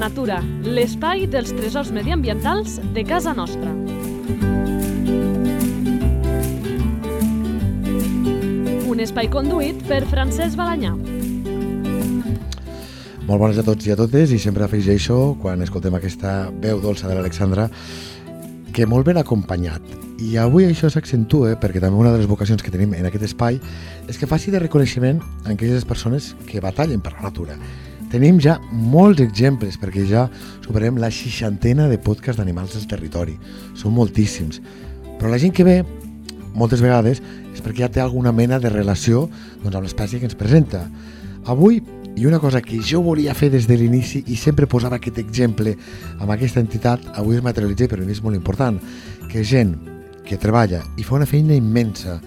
Natura, l'espai dels tresors mediambientals de casa nostra. Un espai conduït per Francesc Balanyà. Molt bones a tots i a totes i sempre afegeixo, quan escoltem aquesta veu dolça de l'Alexandra, que molt ben acompanyat. I avui això s'accentua perquè també una de les vocacions que tenim en aquest espai és que faci de reconeixement a aquelles persones que batallen per la natura. Tenim ja molts exemples perquè ja superem la seixantena de podcasts d'animals del territori. Són moltíssims. Però la gent que ve, moltes vegades, és perquè ja té alguna mena de relació doncs, amb l'espècie que ens presenta. Avui i una cosa que jo volia fer des de l'inici i sempre posava aquest exemple amb aquesta entitat, avui es materialitza per mi és molt important, que gent que treballa i fa una feina immensa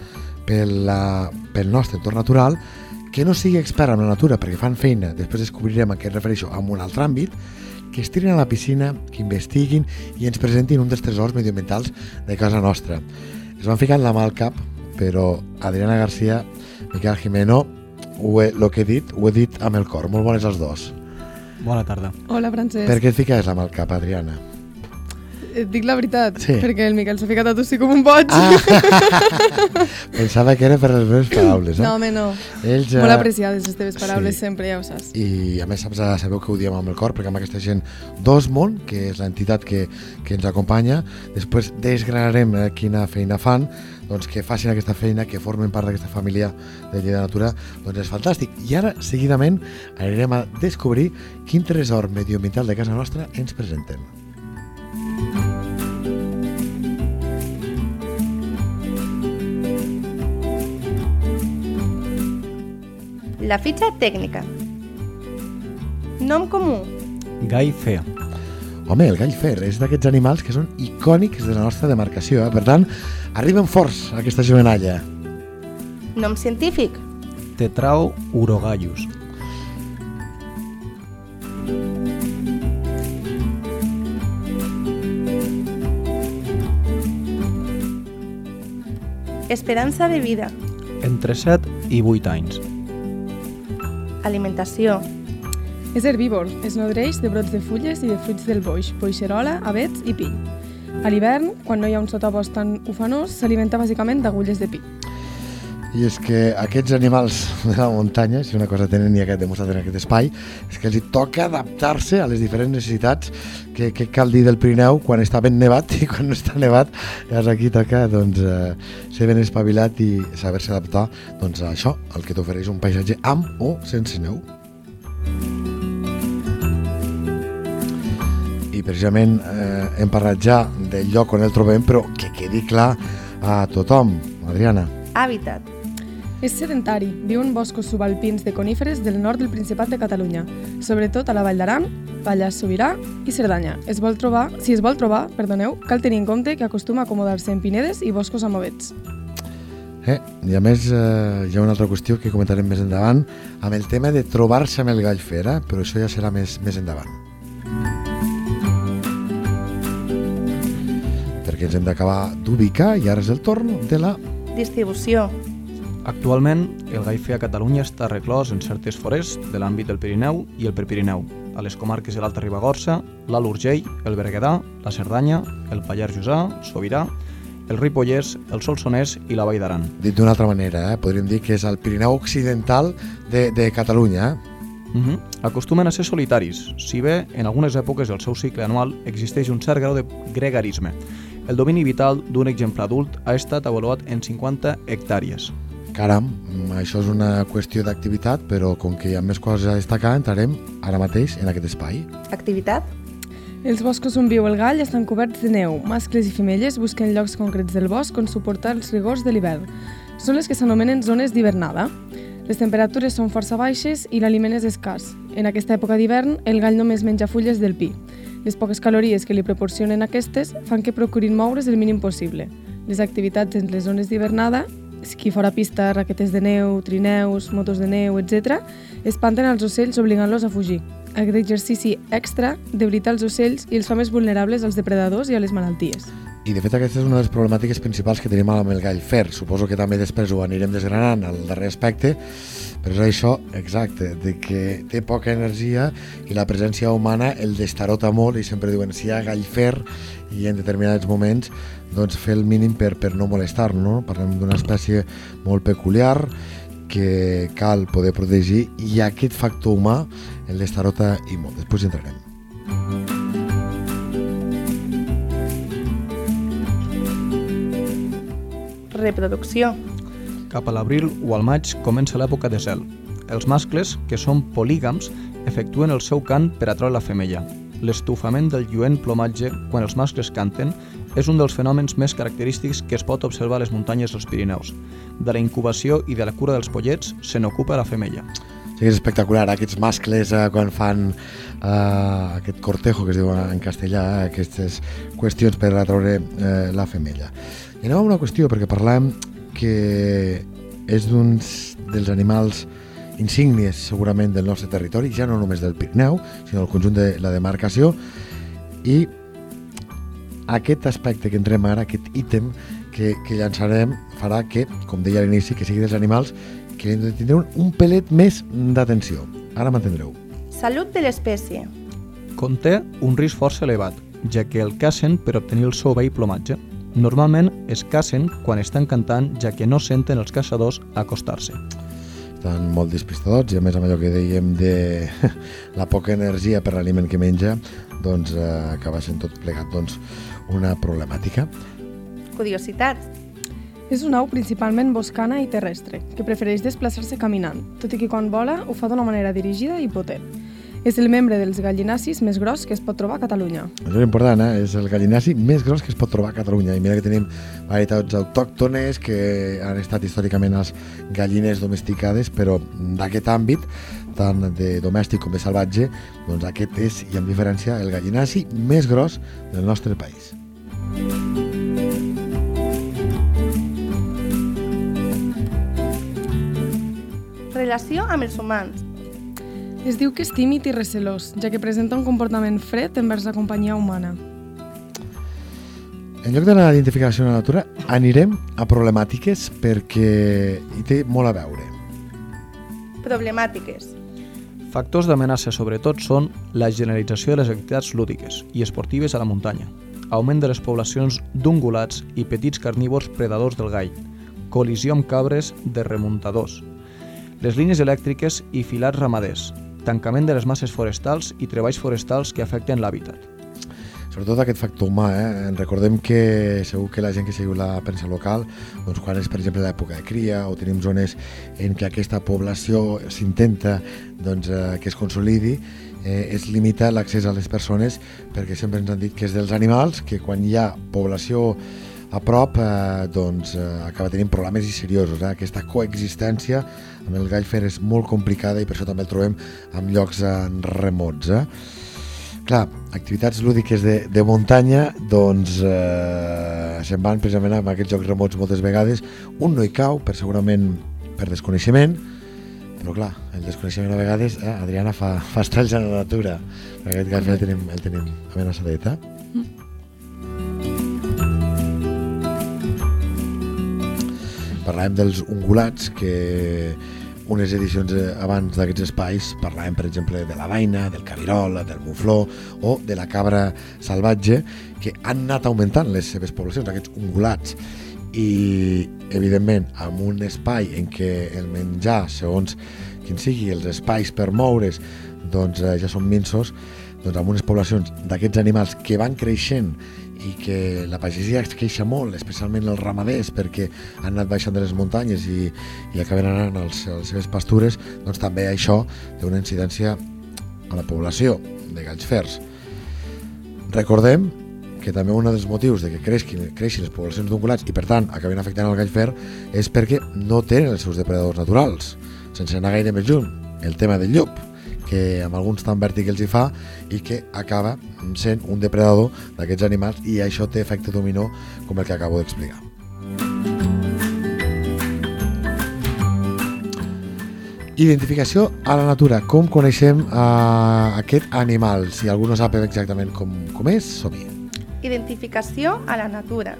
pel, la, pel nostre entorn natural, que no sigui expert en la natura perquè fan feina, després descobrirem a què es refereixo en un altre àmbit, que es tirin a la piscina, que investiguin i ens presentin un dels tresors medioambientals de casa nostra. Es van ficar la mà al cap, però Adriana Garcia, Miquel Jimeno, ho he, lo que he dit, ho he dit amb el cor. Molt bones els dos. Bona tarda. Hola, Francesc. Per què et fiques la mà al cap, Adriana? Et dic la veritat, Sí. perquè el Miquel s'ha ficat a tossir com un boig. Ah! Pensava que era per les meves paraules, eh? No, home, no. Ells, Molt eh, apreciades les teves paraules sí. sempre, ja ho saps. i a més saps, sabeu que ho diem amb el cor perquè amb aquesta gent d'Osmon, que és l'entitat que, que ens acompanya després desgranarem eh, quina feina fan doncs que facin aquesta feina, que formen part d'aquesta família de Lleida Natura, doncs és fantàstic. I ara, seguidament, anirem a descobrir quin tresor medioambiental de casa nostra ens presenten. La fitxa tècnica. Nom comú. Gai Fea. Home, el gall fer és d'aquests animals que són icònics de la nostra demarcació. Eh? Per tant, arriben forts a aquesta jovenalla. Nom científic. Tetrao urogallus. Esperança de vida. Entre 7 i 8 anys. Alimentació. És herbívor, es nodreix de brots de fulles i de fruits del boix, boixerola, avets i pi. A l'hivern, quan no hi ha un sotabosc tan ufanós, s'alimenta bàsicament d'agulles de pi. I és que aquests animals de la muntanya, si una cosa tenen i aquest demostrat en aquest espai, és que els toca adaptar-se a les diferents necessitats que, que cal dir del Pirineu quan està ben nevat i quan no està nevat, llavors aquí toca doncs, eh, ser ben espavilat i saber-se adaptar doncs, a això, el que t'ofereix un paisatge amb o sense neu. I precisament eh, hem parlat ja del lloc on el trobem, però que quedi clar a tothom. Adriana. Hàbitat. És sedentari, viu en boscos subalpins de coníferes del nord del Principat de Catalunya, sobretot a la Vall d'Aran, Pallars Sobirà i Cerdanya. Es vol trobar, si es vol trobar, perdoneu, cal tenir en compte que acostuma a acomodar-se en pinedes i boscos amb avets. Eh, I a més eh, hi ha una altra qüestió que comentarem més endavant amb el tema de trobar-se amb el gall fera, però això ja serà més, més endavant. Perquè ens hem d'acabar d'ubicar i ara és el torn de la... Distribució. Actualment, el gai Fea a Catalunya està reclòs en certes forests de l'àmbit del Pirineu i el Prepirineu, a les comarques de l'Alta Ribagorça, l'Alt Urgell, el Berguedà, la Cerdanya, el Pallars Jussà, Sobirà, el Ripollès, el Solsonès i la Vall d'Aran. Dit d'una altra manera, eh, podríem dir que és el Pirineu Occidental de, de Catalunya. Eh? Uh -huh. Acostumen a ser solitaris, si bé en algunes èpoques del seu cicle anual existeix un cert grau de gregarisme. El domini vital d'un exemple adult ha estat avaluat en 50 hectàrees. Caram, això és una qüestió d'activitat, però com que hi ha més coses a destacar, entrarem ara mateix en aquest espai. Activitat. Els boscos on viu el gall estan coberts de neu. Mascles i femelles busquen llocs concrets del bosc on suportar els rigors de l'hivern. Són les que s'anomenen zones d'hivernada. Les temperatures són força baixes i l'aliment és escàs. En aquesta època d'hivern, el gall només menja fulles del pi. Les poques calories que li proporcionen aquestes fan que procurin moure's el mínim possible. Les activitats en les zones d'hivernada, esquí fora pista, raquetes de neu, trineus, motos de neu, etc., espanten els ocells obligant-los a fugir. Aquest exercici extra debilita els ocells i els fa més vulnerables als depredadors i a les malalties. I de fet aquesta és una de les problemàtiques principals que tenim amb el gall fer. Suposo que també després ho anirem desgranant al darrer aspecte, però és això, exacte, de que té poca energia i la presència humana el destarota molt i sempre diuen si hi ha gall fer i en determinats moments doncs fer el mínim per, per no molestar no? Parlem d'una espècie molt peculiar que cal poder protegir i aquest factor humà el destarota i molt. Després hi entrarem. Reproducció. Cap a l'abril o al maig comença l'època de zel. Els mascles, que són polígams, efectuen el seu cant per atraure la femella. L'estufament del lluent plomatge quan els mascles canten és un dels fenòmens més característics que es pot observar a les muntanyes dels Pirineus. De la incubació i de la cura dels pollets se n'ocupa la femella. Sí, és espectacular, aquests mascles eh, quan fan eh, aquest cortejo que es diu en castellà, eh, aquestes qüestions per atraure eh, la femella. I anem a una qüestió, perquè parlem que és d'uns dels animals insígnies segurament del nostre territori, ja no només del Pirineu, sinó del conjunt de la demarcació, i aquest aspecte que entrem ara, aquest ítem que, que llançarem, farà que, com deia a l'inici, que sigui dels animals que hem de tindre un, un pelet més d'atenció. Ara m'entendreu. Salut de l'espècie. Conté un risc força elevat, ja que el cacen per obtenir el seu vell plomatge. Normalment es cacen quan estan cantant, ja que no senten els caçadors acostar-se. Estan molt despistadots i a més amb allò que dèiem de la poca energia per l'aliment que menja, doncs eh, acaba sent tot plegat doncs, una problemàtica. Curiositat. És una au principalment boscana i terrestre, que prefereix desplaçar-se caminant, tot i que quan vola ho fa d'una manera dirigida i potent. És el membre dels gallinacis més gros que es pot trobar a Catalunya. Això és important, eh? és el gallinaci més gros que es pot trobar a Catalunya. I mira que tenim varietats autòctones que han estat històricament les gallines domesticades, però d'aquest àmbit, tant de domèstic com de salvatge, doncs aquest és, i amb diferència, el gallinaci més gros del nostre país. Relació amb els humans. Es diu que és tímid i recelós, ja que presenta un comportament fred envers la companyia humana. En lloc d'anar a identificació de la natura, anirem a problemàtiques perquè hi té molt a veure. Problemàtiques. Factors d'amenaça sobretot són la generalització de les activitats lúdiques i esportives a la muntanya, augment de les poblacions d'ungulats i petits carnívors predadors del gall, col·lisió amb cabres de remuntadors, les línies elèctriques i filats ramaders, tancament de les masses forestals i treballs forestals que afecten l'hàbitat. Sobretot aquest factor humà, eh? Recordem que segur que la gent que seguiu la premsa local, doncs quan és per exemple l'època de cria o tenim zones en què aquesta població s'intenta doncs, eh, que es consolidi, eh, es limita l'accés a les persones perquè sempre ens han dit que és dels animals que quan hi ha població a prop eh, doncs, eh, acaba tenint problemes i seriosos. Eh? Aquesta coexistència amb el gall fer és molt complicada i per això també el trobem en llocs eh, remots. Eh? Clar, activitats lúdiques de, de muntanya, doncs eh, se'n van precisament amb aquests jocs remots moltes vegades. Un no hi cau, per segurament per desconeixement, però clar, el desconeixement a vegades, eh, Adriana, fa, fa estalls a la natura. Aquest gall el tenim, el tenim amenaçadet, eh? Parlàvem dels ungulats, que unes edicions eh, abans d'aquests espais parlàvem, per exemple, de la vaina, del cabirol, del mufló o de la cabra salvatge, que han anat augmentant les seves poblacions, aquests ungulats. I, evidentment, amb un espai en què el menjar, segons quin sigui, els espais per moure's, doncs eh, ja són minsos, doncs amb unes poblacions d'aquests animals que van creixent i que la pagesia es queixa molt, especialment els ramaders, perquè han anat baixant de les muntanyes i, i acaben anant als, a les seves pastures, doncs també això té una incidència a la població de galls fers. Recordem que també un dels motius de que creixin, creixin les poblacions d'ungulats i per tant acaben afectant el gall fer és perquè no tenen els seus depredadors naturals, sense anar gaire més lluny, el tema del llop que amb alguns tan vèrtic els hi fa i que acaba sent un depredador d'aquests animals i això té efecte dominó com el que acabo d'explicar. Identificació a la natura. Com coneixem uh, aquest animal? Si algú no sap exactament com, com és, som-hi. Identificació a la natura.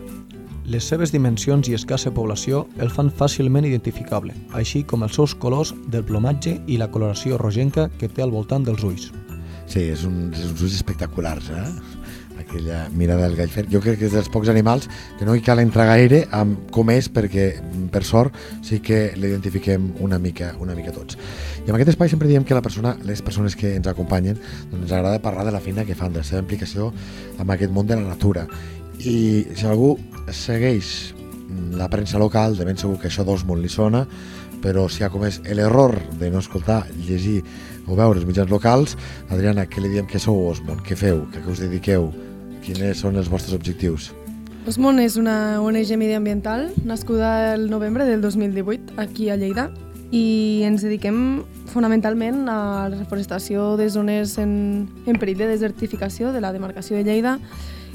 Les seves dimensions i escassa població el fan fàcilment identificable, així com els seus colors del plomatge i la coloració rogenca que té al voltant dels ulls. Sí, és, un, és uns ulls espectaculars, eh? aquella mirada del gall fer. Jo crec que és dels pocs animals que no hi cal entrar gaire amb com és perquè, per sort, sí que l'identifiquem una mica, una mica tots. I en aquest espai sempre diem que la persona, les persones que ens acompanyen doncs ens agrada parlar de la feina que fan, de la seva implicació amb aquest món de la natura. I si algú segueix la premsa local, de ben segur que això d'Osmond li sona, però si ha comès l'error de no escoltar, llegir o veure els mitjans locals, Adriana, què li diem que sou Osmond? Què feu? Què us dediqueu? Quins són els vostres objectius? Osmon és una ONG mediambiental nascuda el novembre del 2018 aquí a Lleida i ens dediquem fonamentalment a la reforestació de zones en, en perill de desertificació de la demarcació de Lleida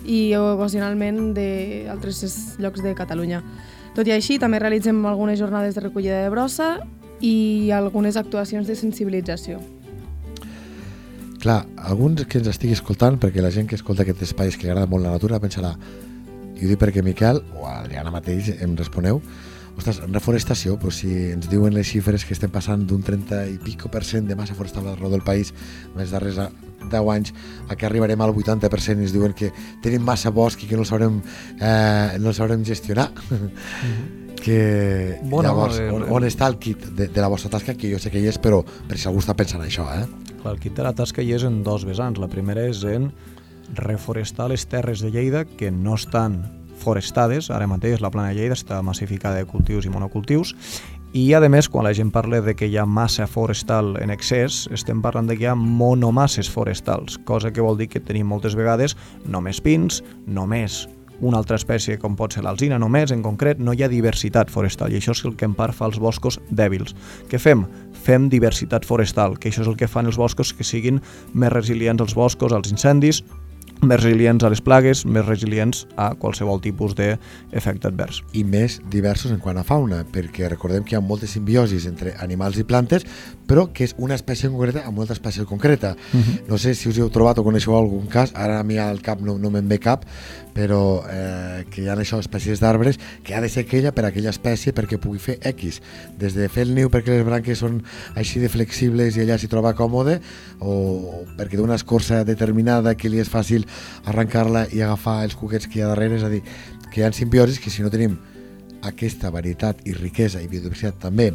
i ocasionalment d'altres llocs de Catalunya. Tot i així, també realitzem algunes jornades de recollida de brossa i algunes actuacions de sensibilització. Clar, alguns que ens estigui escoltant, perquè la gent que escolta aquest espai és que li agrada molt la natura, pensarà, i ho dic perquè Miquel o Adriana mateix em responeu, ostres, reforestació, però si ens diuen les xifres que estem passant d'un 30 i pico per cent de massa forestal arreu del país en els darrers 10 anys a que arribarem al 80% i ens diuen que tenim massa bosc i que no el sabrem, eh, no el sabrem gestionar. Mm -hmm. que Bueno, llavors, eh, on, on està el kit de, de la vostra tasca, que jo sé que hi és, però per si algú està pensant això, eh? Clar, el kit de la tasca hi és en dos vessants. La primera és en reforestar les terres de Lleida que no estan forestades, ara mateix la plana de Lleida està massificada de cultius i monocultius, i a més, quan la gent parla de que hi ha massa forestal en excés, estem parlant de que hi ha monomasses forestals, cosa que vol dir que tenim moltes vegades només pins, només una altra espècie com pot ser l'alzina només, en concret no hi ha diversitat forestal i això és el que en part fa els boscos dèbils. Què fem? Fem diversitat forestal, que això és el que fan els boscos que siguin més resilients als boscos, als incendis, més resilients a les plagues, més resilients a qualsevol tipus d'efecte advers. i més diversos en quant a fauna, perquè recordem que hi ha moltes simbiosis entre animals i plantes, però que és una espècie en concreta amb una altra espècie concreta. Uh -huh. No sé si us heu trobat o coneixeu algun cas, ara a mi al cap no, no me'n ve cap, però eh, que hi ha això, espècies d'arbres, que ha de ser aquella per aquella espècie perquè pugui fer X, des de fer el niu perquè les branques són així de flexibles i ella s'hi troba còmode, o perquè d'una escorça determinada que li és fàcil arrencar-la i agafar els cuquets que hi ha darrere, és a dir, que hi ha simbiosis que si no tenim aquesta varietat i riquesa i biodiversitat també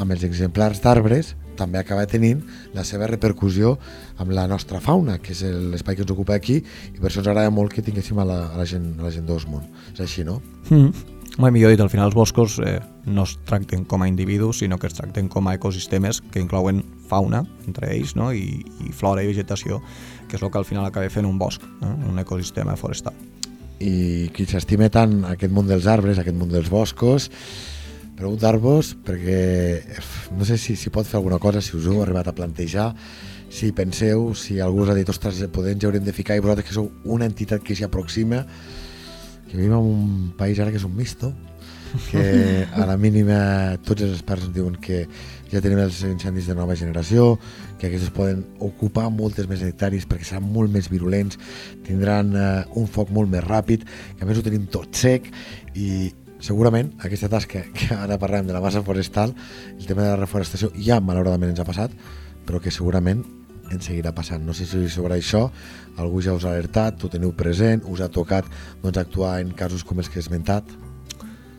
amb els exemplars d'arbres, també acaba tenint la seva repercussió amb la nostra fauna, que és l'espai que ens ocupa aquí, i per això ens agrada molt que tinguéssim a la, a la gent, a la gent d'Osmond. És així, no? Mm. Mai millor dit, al final els boscos eh, no es tracten com a individus, sinó que es tracten com a ecosistemes que inclouen fauna, entre ells, no? I, i flora i vegetació, que és el que al final acaba fent un bosc, no? un ecosistema forestal. I qui s'estima tant aquest món dels arbres, aquest món dels boscos, preguntar-vos, perquè no sé si, si pot fer alguna cosa, si us heu arribat a plantejar, si penseu, si algú us ha dit, ostres, podem, ja haurem de ficar, i vosaltres que sou una entitat que s'hi aproxima, que vivim en un país ara que és un misto, que a la mínima tots els experts ens diuen que ja tenim els incendis de nova generació, que aquests poden ocupar moltes més hectàrees perquè seran molt més virulents, tindran eh, un foc molt més ràpid, que a més ho tenim tot sec i segurament aquesta tasca que ara parlem de la massa forestal, el tema de la reforestació ja malauradament ens ha passat, però que segurament ens seguirà passant. No sé si sobre això algú ja us ha alertat, ho teniu present, us ha tocat doncs, actuar en casos com els que he esmentat.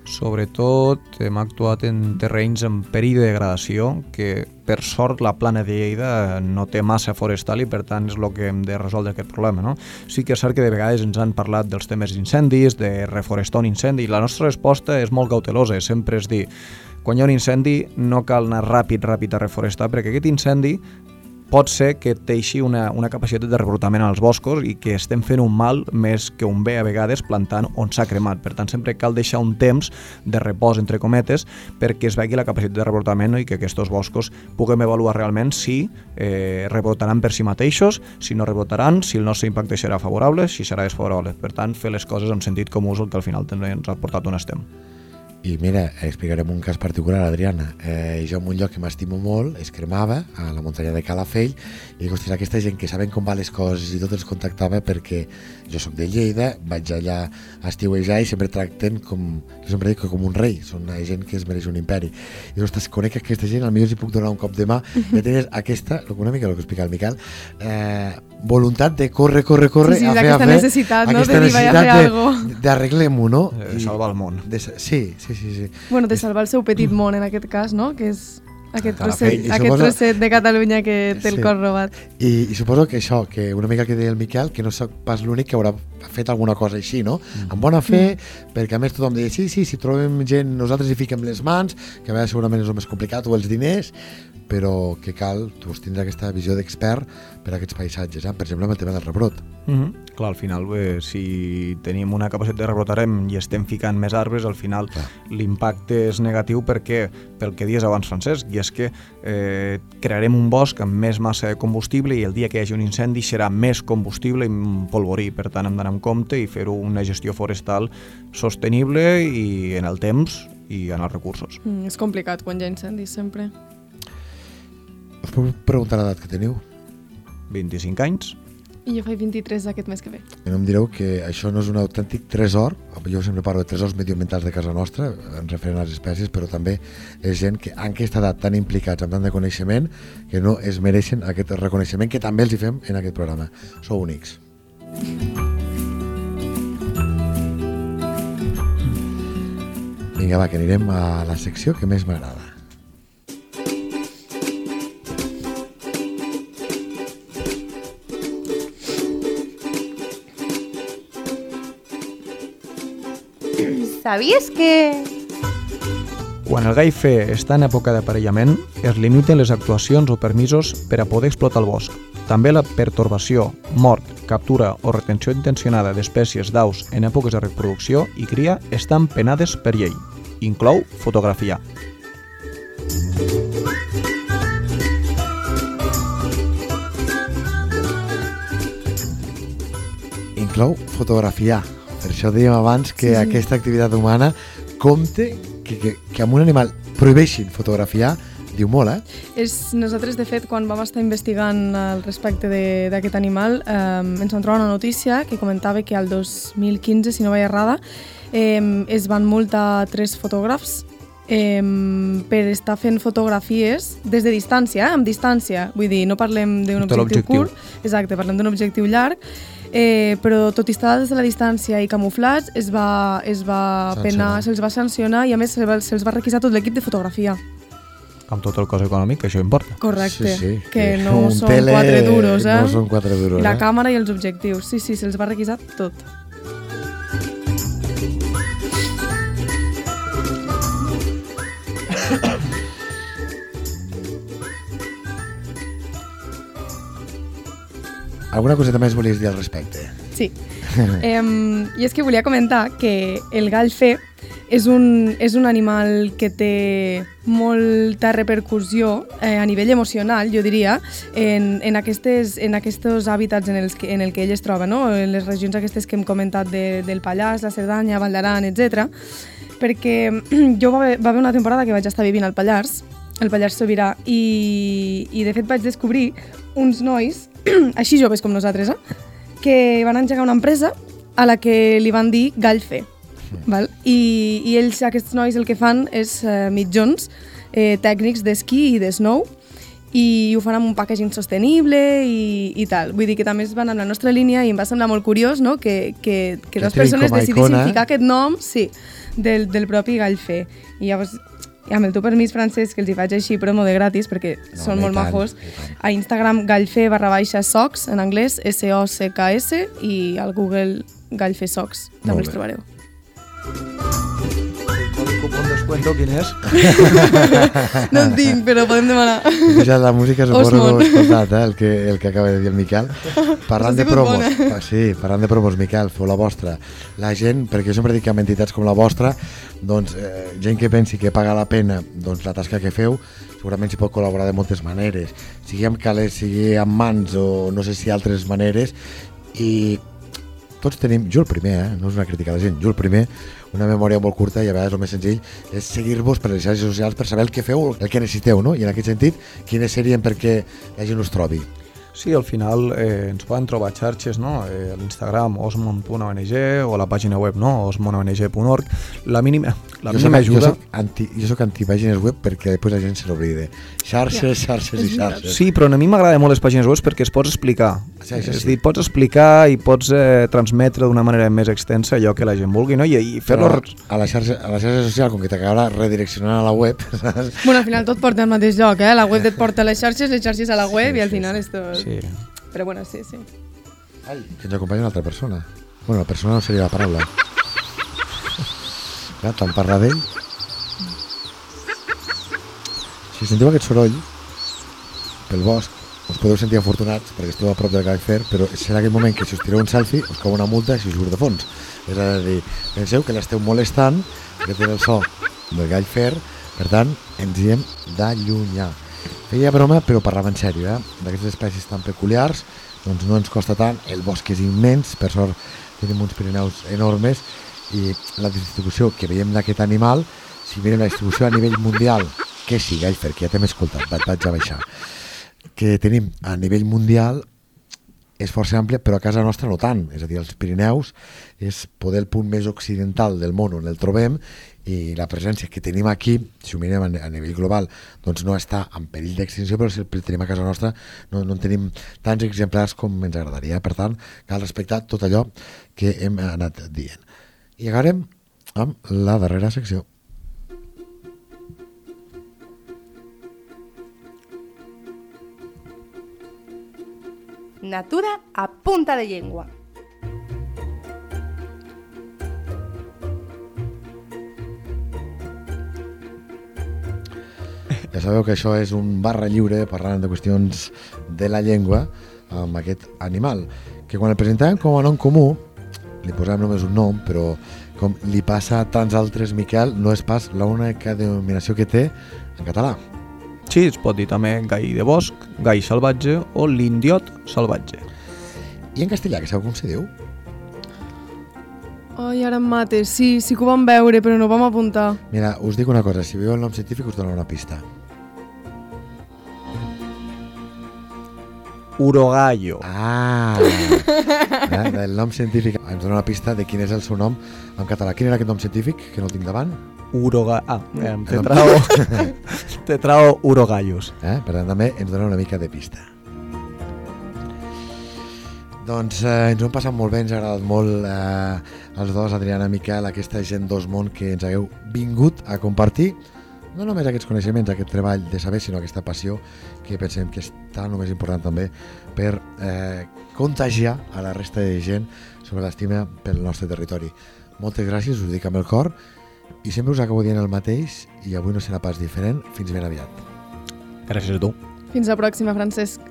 Sobretot hem actuat en terrenys en perill de degradació, que per sort la plana de Lleida no té massa forestal i per tant és el que hem de resoldre aquest problema. No? Sí que és cert que de vegades ens han parlat dels temes d'incendis, de reforestar un incendi, i la nostra resposta és molt cautelosa, sempre és dir, quan hi ha un incendi no cal anar ràpid, ràpid a reforestar, perquè aquest incendi pot ser que teixi una, una capacitat de rebrotament als boscos i que estem fent un mal més que un bé a vegades plantant on s'ha cremat. Per tant, sempre cal deixar un temps de repòs, entre cometes, perquè es vegi la capacitat de rebrotament no? i que aquests boscos puguem avaluar realment si eh, rebrotaran per si mateixos, si no rebrotaran, si el nostre impacte serà favorable, si serà desfavorable. Per tant, fer les coses en sentit comú és el que al final també ens ha portat on estem. I mira, explicarem un cas particular, Adriana. Eh, jo en un lloc que m'estimo molt es cremava, a la muntanya de Calafell, i dic, ostres, aquesta gent que saben com van les coses i tot els contactava perquè jo sóc de Lleida, vaig allà a estiuejar i sempre tracten com, jo sempre dic que com un rei, són una gent que es mereix un imperi. I dic, ostres, conec aquesta gent, al millor si puc donar un cop de mà, ja tens aquesta, una mica el que explica el Miquel, eh, voluntat de córrer, córrer, córrer, Sí, sí, a fer, a fer, necessitat, no? aquesta De necessitat de- d'arreglem-ho, no? Eh, I- salvar el món. De, sí, sí, sí, sí. Bueno, de salvar el seu petit món, en aquest cas, no? Que és aquest trosset, I aquest suposo- trosset de Catalunya que té el Sí. cor robat. I, I suposo que això, que una mica que deia el Miquel, que no sóc pas l'únic que haurà fet alguna cosa així, no? Mm. Amb bona fe, perquè a més tothom deia, sí, sí, si trobem gent, nosaltres hi fiquem les mans, que a vegades segurament és el més complicat, o els diners, però que cal doncs, tindre aquesta visió d'expert per a aquests paisatges, eh? per exemple, amb el tema del rebrot. Mm -hmm. Clar, al final, bé, si tenim una capacitat de rebrotarem i estem ficant més arbres, al final l'impacte és negatiu perquè, pel que dies abans, Francesc, i és que eh, crearem un bosc amb més massa de combustible i el dia que hi hagi un incendi serà més combustible i polvorí. Per tant, hem d'anar amb compte i fer una gestió forestal sostenible i en el temps i en els recursos. Mm, és complicat quan hi ha incendis, sempre. Us puc preguntar l'edat que teniu? 25 anys, I jo faig 23 aquest mes que ve. I no em direu que això no és un autèntic tresor, jo sempre parlo de tresors medioambientals de casa nostra, en referent a les espècies, però també és gent que en aquesta edat tan implicats amb tant de coneixement que no es mereixen aquest reconeixement que també els hi fem en aquest programa. Sou únics. Vinga, va, que anirem a la secció que més m'agrada. ¿Sabías que...? Quan el gai fe està en època d'aparellament, es limiten les actuacions o permisos per a poder explotar el bosc. També la pertorbació, mort, captura o retenció intencionada d'espècies d'aus en èpoques de reproducció i cria estan penades per llei. Inclou fotografia. Inclou fotografiar. Per això dèiem abans que sí. aquesta activitat humana compte que, que, que amb un animal prohibeixin fotografiar, diu molt, eh? És, nosaltres, de fet, quan vam estar investigant al respecte d'aquest animal, eh, ens vam trobar una notícia que comentava que al 2015, si no vaig errada, eh, es van multar tres fotògrafs eh, per estar fent fotografies des de distància, eh, amb distància. Vull dir, no parlem d'un objectiu l'objectiu. curt, exacte, parlem d'un objectiu llarg, eh, però tot i estar des de la distància i camuflats, es va, es va Sancionar. penar, se'ls va sancionar i a més se'ls va, se'ls va requisar tot l'equip de fotografia. Amb tot el cost econòmic, que això importa. Correcte, Sí, sí, que no un són tele quatre duros, eh? No són quatre duros, I la eh? càmera i els objectius, sí, sí, se'ls va requisar tot. Alguna coseta més volies dir al respecte? Sí. eh, I és que volia comentar que el gall fer és un, és un animal que té molta repercussió eh, a nivell emocional, jo diria, en, en, aquestes, en aquests hàbitats en, els que, en el que ell es troba, no? en les regions aquestes que hem comentat de, del Pallars, la Cerdanya, Vall d'Aran, etc. Perquè jo va va haver una temporada que vaig estar vivint al Pallars, al Pallars Sobirà, i, i de fet vaig descobrir uns nois, així joves com nosaltres, eh? que van engegar una empresa a la que li van dir Gallfe. Val? I, I ells, aquests nois, el que fan és eh, mitjons eh, tècnics d'esquí i de snow i ho fan amb un packaging sostenible i, i tal. Vull dir que també es van amb la nostra línia i em va semblar molt curiós no? que, que, que Que dues persones decidissin icona. ficar aquest nom sí, del, del propi Gallfe. I llavors, i amb el teu permís, Francesc, que els hi faig així promo de gratis perquè No, són molt tant, majos, a Instagram gallfe barra baixa socs, en anglès, S-O-C-K-S, i al Google gallfe socs, també els trobareu. Codi cupón descuento quin és? No en tinc, però podem demanar. Pujat la música, suposo que heu escoltat, eh? el, que, el que acaba de dir el Miquel. Parlant de promos, bona. pa- sí, parlant de promos, Miquel, feu la vostra. La gent, perquè jo sempre dic que amb entitats com la vostra, doncs, eh, gent que pensi que paga la pena doncs, la tasca que feu, segurament s'hi pot col·laborar de moltes maneres, sigui amb calés, sigui amb mans o no sé si altres maneres, i tots tenim, jo el primer, eh? no és una crítica a la gent, jo el primer, una memòria molt curta i a vegades el més senzill és seguir-vos per les xarxes socials per saber el que feu, el que necessiteu, no? I en aquest sentit, quines serien perquè la gent us trobi? Sí, al final eh, ens poden trobar xarxes, no? Eh, a l'Instagram osmon.ong o a la pàgina web, no? osmonong.org. La mínima, la jo mínima soc, jo ajuda... soc, anti, jo soc antipàgines web perquè després la gent se l'oblida. Xarxes, xarxes i xarxes. Sí, però a mi m'agrada molt les pàgines web perquè es pots explicar. Sí, és sí. a dir, pots explicar i pots eh, transmetre d'una manera més extensa allò que la gent vulgui, no? I, i fer-lo... A la xarxa, a la xarxa social, com que t'acabarà redireccionant a la web, saps? Bueno, al final tot porta al mateix lloc, eh? La web et porta a les xarxes, les xarxes a la web i al final és tot... Sí. Però bueno, sí, sí. Ai, que ens acompanya una altra persona. Bueno, la persona no seria la paraula. Ja, tant parlar d'ell. Si sentiu aquest soroll pel bosc, us podeu sentir afortunats perquè esteu a prop del Fer, però serà aquell moment que si us tireu un selfie us cau una multa si us surt de fons. És a dir, penseu que l'esteu molestant, que té el so del Gall Fer, per tant, ens hi hem d'allunyar. Feia broma, però parlava en sèrio, eh? D'aquestes espècies tan peculiars, doncs no ens costa tant, el bosc és immens, per sort tenim uns Pirineus enormes, i la distribució que veiem d'aquest animal, si mirem la distribució a nivell mundial, que sí, Gaifer, que ja t'hem escoltat, vaig, vaig a baixar, que tenim a nivell mundial és força àmplia, però a casa nostra no tant. És a dir, els Pirineus és poder el punt més occidental del món on el trobem i la presència que tenim aquí, si ho mirem a, nivell global, doncs no està en perill d'extinció, però si el tenim a casa nostra no, no en tenim tants exemplars com ens agradaria. Per tant, cal respectar tot allò que hem anat dient. I acabarem amb la darrera secció. Natura a punta de llengua. Ja sabeu que això és un barra lliure parlant de qüestions de la llengua amb aquest animal, que quan el presentàvem com a nom comú, li posàvem només un nom, però com li passa a tants altres, Miquel, no és pas l'única denominació que té en català. Sí, es pot dir també gai de bosc, gai salvatge o l'indiot salvatge. I en castellà, que sabeu com se diu? Ai, ara em mates. Sí, sí que ho vam veure, però no ho vam apuntar. Mira, us dic una cosa, si veieu el nom científic us donaré una pista. Urogallo. Ah! ja, el nom científic ens dona una pista de quin és el seu nom en català. Quin era aquest nom científic, que no el tinc davant? Uroga... Ah, eh, te trao... te trao urogallos. Eh? Per tant, també ens dona una mica de pista. Doncs eh, ens ho hem passat molt bé, ens ha agradat molt eh, els dos, Adriana i Miquel, aquesta gent d'Osmont que ens hagueu vingut a compartir no només aquests coneixements, aquest treball de saber, sinó aquesta passió que pensem que és tan o més important també per eh, contagiar a la resta de gent sobre l'estima pel nostre territori. Moltes gràcies, us ho dic amb el cor, i sempre us acabo dient el mateix, i avui no serà pas diferent, fins ben aviat. Gràcies a tu. Fins la pròxima, Francesc.